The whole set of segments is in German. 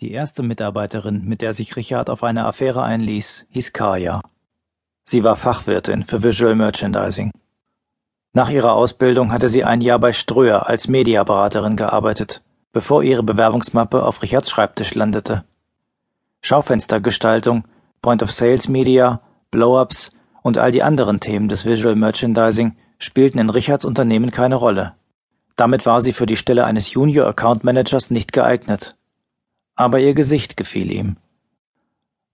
Die erste Mitarbeiterin, mit der sich Richard auf eine Affäre einließ, hieß Kaya. Sie war Fachwirtin für Visual Merchandising. Nach ihrer Ausbildung hatte sie ein Jahr bei Ströer als Mediaberaterin gearbeitet, bevor ihre Bewerbungsmappe auf Richards Schreibtisch landete. Schaufenstergestaltung, Point of Sales Media, Blow-ups und all die anderen Themen des Visual Merchandising spielten in Richards Unternehmen keine Rolle. Damit war sie für die Stelle eines Junior Account Managers nicht geeignet aber ihr Gesicht gefiel ihm.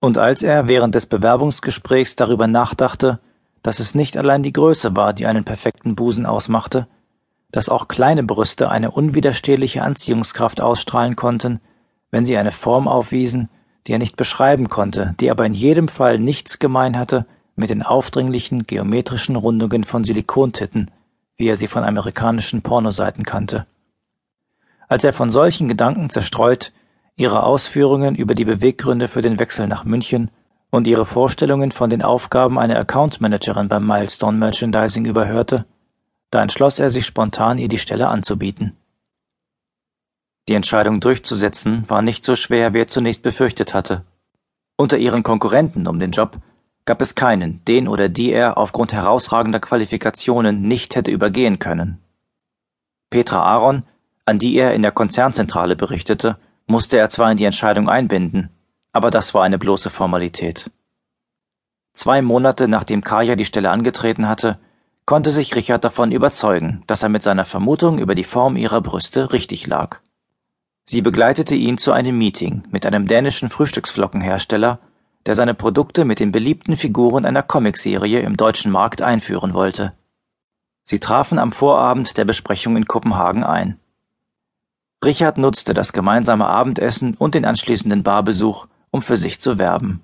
Und als er während des Bewerbungsgesprächs darüber nachdachte, dass es nicht allein die Größe war, die einen perfekten Busen ausmachte, dass auch kleine Brüste eine unwiderstehliche Anziehungskraft ausstrahlen konnten, wenn sie eine Form aufwiesen, die er nicht beschreiben konnte, die aber in jedem Fall nichts gemein hatte mit den aufdringlichen geometrischen Rundungen von Silikontitten, wie er sie von amerikanischen Pornoseiten kannte. Als er von solchen Gedanken zerstreut ihre Ausführungen über die Beweggründe für den Wechsel nach München und ihre Vorstellungen von den Aufgaben einer Account Managerin beim Milestone Merchandising überhörte, da entschloss er sich spontan, ihr die Stelle anzubieten. Die Entscheidung durchzusetzen war nicht so schwer, wie er zunächst befürchtet hatte. Unter ihren Konkurrenten um den Job gab es keinen, den oder die er aufgrund herausragender Qualifikationen nicht hätte übergehen können. Petra Aaron, an die er in der Konzernzentrale berichtete, musste er zwar in die Entscheidung einbinden, aber das war eine bloße Formalität. Zwei Monate nachdem Kaya die Stelle angetreten hatte, konnte sich Richard davon überzeugen, dass er mit seiner Vermutung über die Form ihrer Brüste richtig lag. Sie begleitete ihn zu einem Meeting mit einem dänischen Frühstücksflockenhersteller, der seine Produkte mit den beliebten Figuren einer Comicserie im deutschen Markt einführen wollte. Sie trafen am Vorabend der Besprechung in Kopenhagen ein. Richard nutzte das gemeinsame Abendessen und den anschließenden Barbesuch, um für sich zu werben.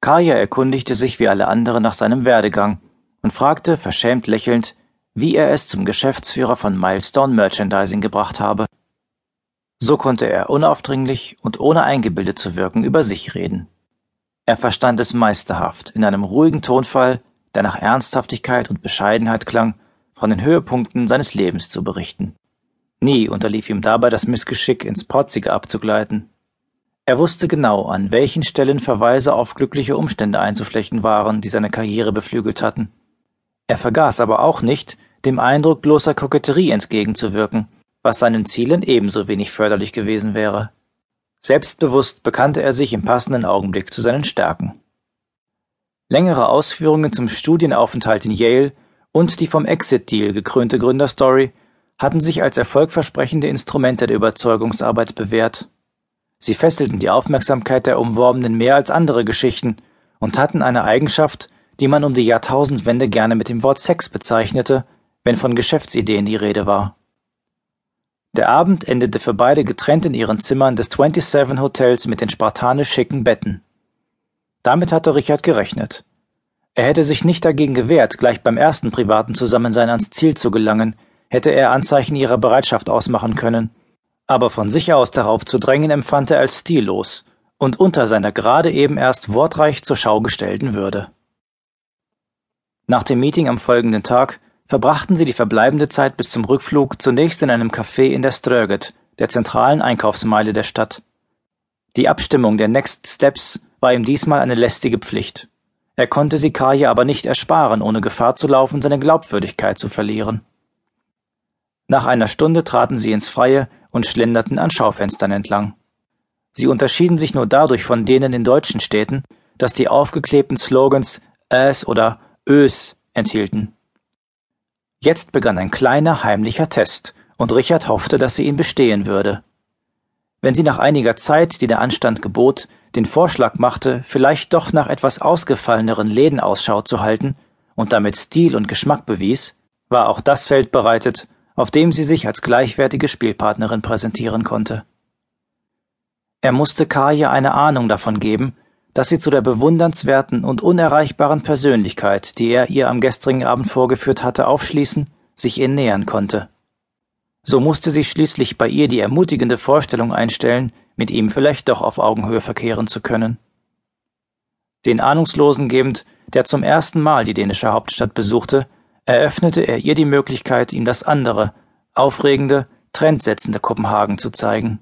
Kaya erkundigte sich wie alle anderen nach seinem Werdegang und fragte, verschämt lächelnd, wie er es zum Geschäftsführer von Milestone Merchandising gebracht habe. So konnte er unaufdringlich und ohne eingebildet zu wirken über sich reden. Er verstand es meisterhaft, in einem ruhigen Tonfall, der nach Ernsthaftigkeit und Bescheidenheit klang, von den Höhepunkten seines Lebens zu berichten. Nie unterlief ihm dabei das Missgeschick, ins Protzige abzugleiten. Er wusste genau, an welchen Stellen Verweise auf glückliche Umstände einzuflechten waren, die seine Karriere beflügelt hatten. Er vergaß aber auch nicht, dem Eindruck bloßer Koketterie entgegenzuwirken, was seinen Zielen ebenso wenig förderlich gewesen wäre. Selbstbewusst bekannte er sich im passenden Augenblick zu seinen Stärken. Längere Ausführungen zum Studienaufenthalt in Yale und die vom Exit-Deal gekrönte Gründerstory hatten sich als erfolgversprechende Instrumente der Überzeugungsarbeit bewährt. Sie fesselten die Aufmerksamkeit der Umworbenen mehr als andere Geschichten und hatten eine Eigenschaft, die man um die Jahrtausendwende gerne mit dem Wort Sex bezeichnete, wenn von Geschäftsideen die Rede war. Der Abend endete für beide getrennt in ihren Zimmern des 27 Hotels mit den spartanisch schicken Betten. Damit hatte Richard gerechnet. Er hätte sich nicht dagegen gewehrt, gleich beim ersten privaten Zusammensein ans Ziel zu gelangen, hätte er Anzeichen ihrer Bereitschaft ausmachen können, aber von sich aus darauf zu drängen empfand er als stillos und unter seiner gerade eben erst wortreich zur Schau gestellten Würde. Nach dem Meeting am folgenden Tag verbrachten sie die verbleibende Zeit bis zum Rückflug zunächst in einem Café in der Ströget, der zentralen Einkaufsmeile der Stadt. Die Abstimmung der Next Steps war ihm diesmal eine lästige Pflicht. Er konnte sie Kaja aber nicht ersparen, ohne Gefahr zu laufen, seine Glaubwürdigkeit zu verlieren. Nach einer Stunde traten sie ins Freie und schlenderten an Schaufenstern entlang. Sie unterschieden sich nur dadurch von denen in deutschen Städten, dass die aufgeklebten Slogans Äs oder Ös enthielten. Jetzt begann ein kleiner heimlicher Test, und Richard hoffte, dass sie ihn bestehen würde. Wenn sie nach einiger Zeit, die der Anstand gebot, den Vorschlag machte, vielleicht doch nach etwas ausgefalleneren Läden Ausschau zu halten und damit Stil und Geschmack bewies, war auch das Feld bereitet, auf dem sie sich als gleichwertige Spielpartnerin präsentieren konnte. Er musste Kaja eine Ahnung davon geben, dass sie zu der bewundernswerten und unerreichbaren Persönlichkeit, die er ihr am gestrigen Abend vorgeführt hatte, aufschließen, sich ihr nähern konnte. So musste sie schließlich bei ihr die ermutigende Vorstellung einstellen, mit ihm vielleicht doch auf Augenhöhe verkehren zu können. Den Ahnungslosen gebend, der zum ersten Mal die dänische Hauptstadt besuchte, eröffnete er ihr die Möglichkeit, ihm das andere, aufregende, trendsetzende Kopenhagen zu zeigen.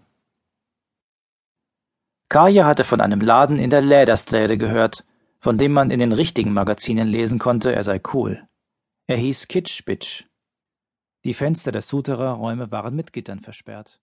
Kaya hatte von einem Laden in der Lädersträde gehört, von dem man in den richtigen Magazinen lesen konnte, er sei cool. Er hieß Kitsch Bitch. Die Fenster der Souterrain-Räume waren mit Gittern versperrt.